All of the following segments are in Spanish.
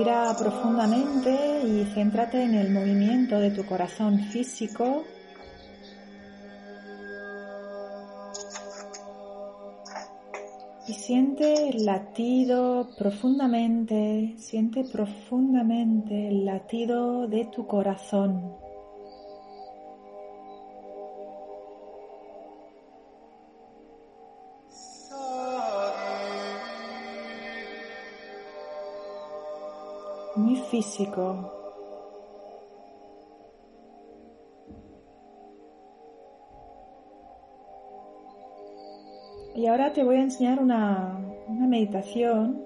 Respira profundamente y céntrate en el movimiento de tu corazón físico. Y siente el latido profundamente, siente profundamente el latido de tu corazón. Muy físico. Y ahora te voy a enseñar una, una meditación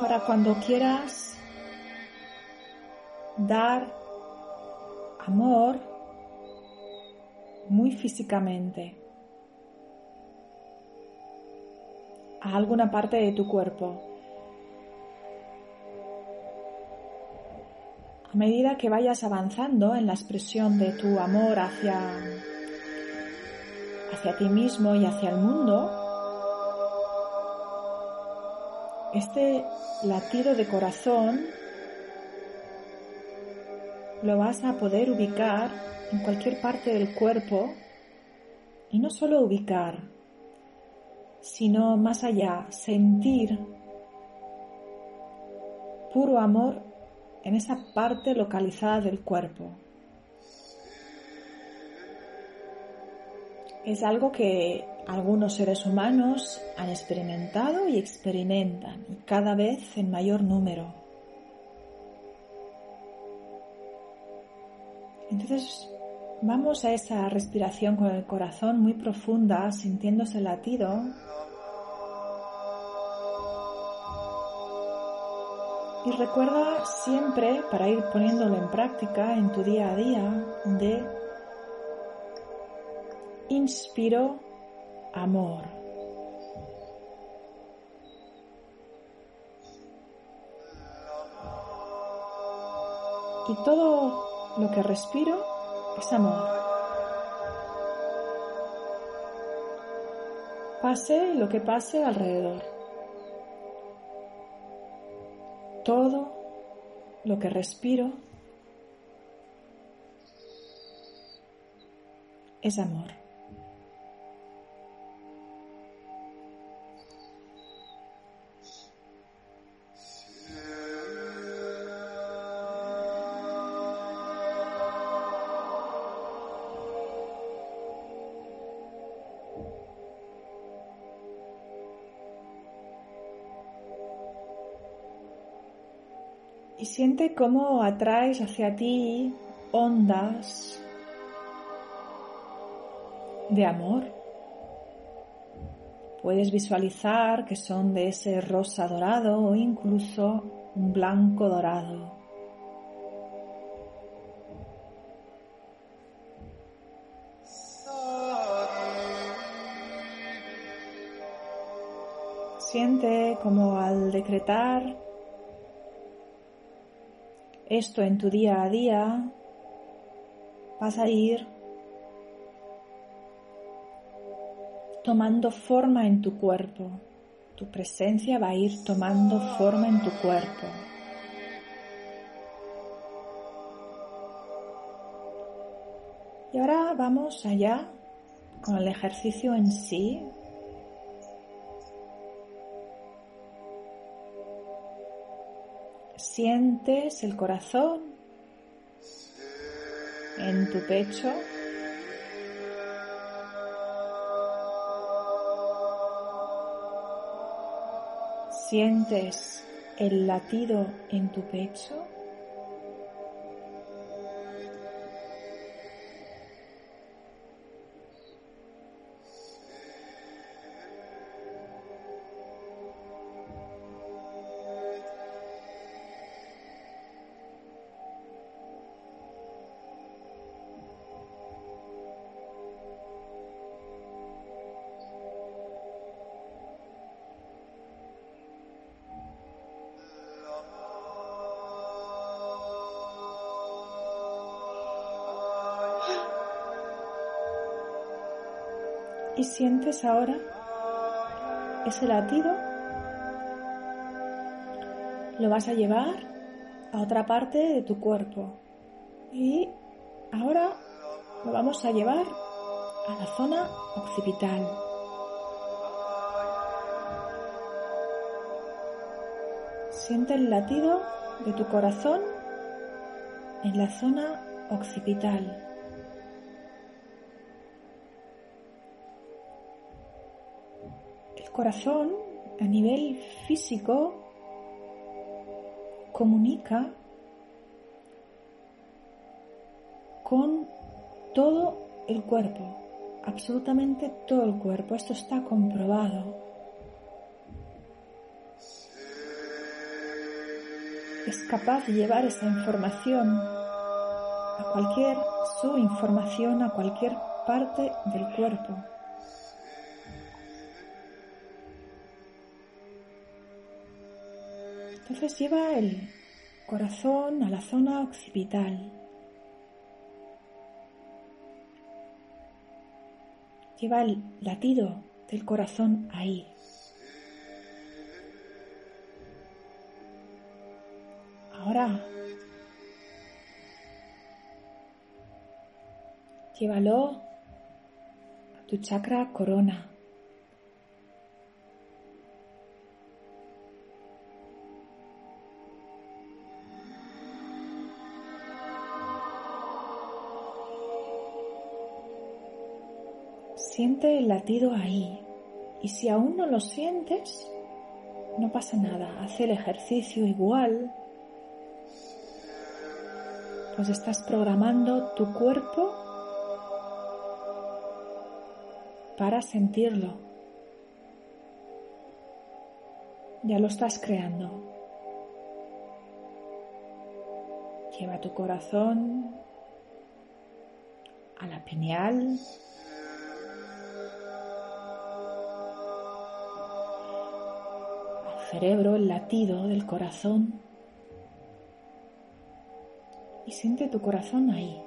para cuando quieras dar amor muy físicamente. A alguna parte de tu cuerpo. A medida que vayas avanzando en la expresión de tu amor hacia, hacia ti mismo y hacia el mundo, este latido de corazón lo vas a poder ubicar en cualquier parte del cuerpo y no solo ubicar, sino más allá, sentir puro amor en esa parte localizada del cuerpo. Es algo que algunos seres humanos han experimentado y experimentan, y cada vez en mayor número. Entonces, vamos a esa respiración con el corazón muy profunda, sintiéndose latido Y recuerda siempre, para ir poniéndolo en práctica en tu día a día, de inspiro amor. Y todo lo que respiro es amor. Pase lo que pase alrededor. todo lo que respiro es amor. Y siente cómo atraes hacia ti ondas de amor. Puedes visualizar que son de ese rosa dorado o incluso un blanco dorado. Siente como al decretar esto en tu día a día, vas a ir tomando forma en tu cuerpo. Tu presencia va a ir tomando forma en tu cuerpo. Y ahora vamos allá con el ejercicio en sí, Sientes el corazón en tu pecho. Sientes el latido en tu pecho. Y sientes ahora ese latido, lo vas a llevar a otra parte de tu cuerpo. Y ahora lo vamos a llevar a la zona occipital. Siente el latido de tu corazón en la zona occipital. Corazón a nivel físico comunica con todo el cuerpo, absolutamente todo el cuerpo. Esto está comprobado. Es capaz de llevar esa información a cualquier, su información a cualquier parte del cuerpo. Entonces lleva el corazón a la zona occipital. Lleva el latido del corazón ahí. Ahora, llévalo a tu chakra corona. Siente el latido ahí. Y si aún no lo sientes, no pasa nada. Haz el ejercicio igual. Pues estás programando tu cuerpo para sentirlo. Ya lo estás creando. Lleva tu corazón a la pineal. Cerebro, el latido del corazón. Y siente tu corazón ahí.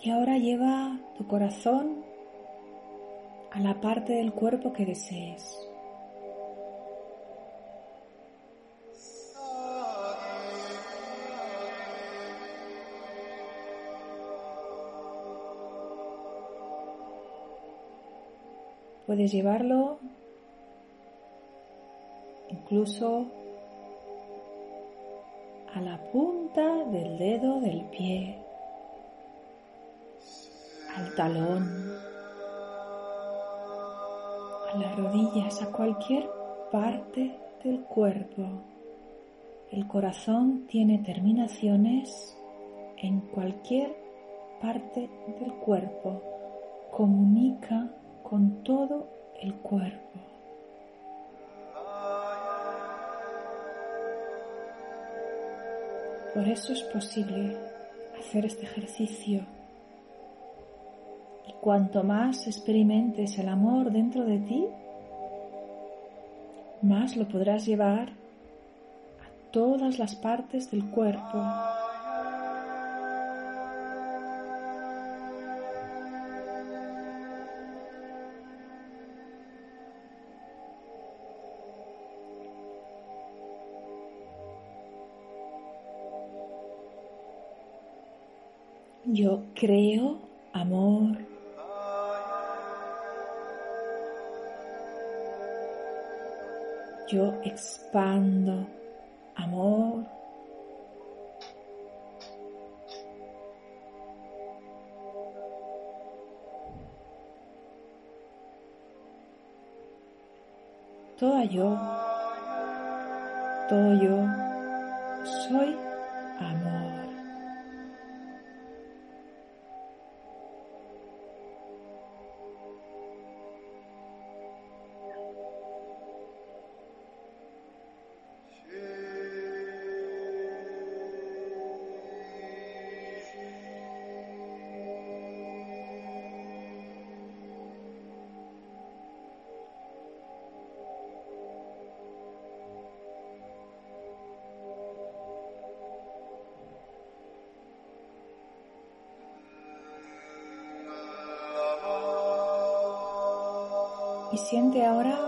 Y ahora lleva tu corazón a la parte del cuerpo que desees. Puedes llevarlo incluso a la punta del dedo del pie, al talón, las rodillas, a cualquier parte del cuerpo. El corazón tiene terminaciones en cualquier parte del cuerpo. Comunica con todo el cuerpo. Por eso es posible hacer este ejercicio Cuanto más experimentes el amor dentro de ti, más lo podrás llevar a todas las partes del cuerpo. Yo creo amor yo expando amor. Todo yo, todo yo soy amor. Y siente ahora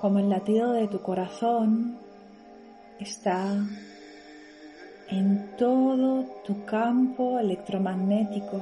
como el latido de tu corazón está en todo tu campo electromagnético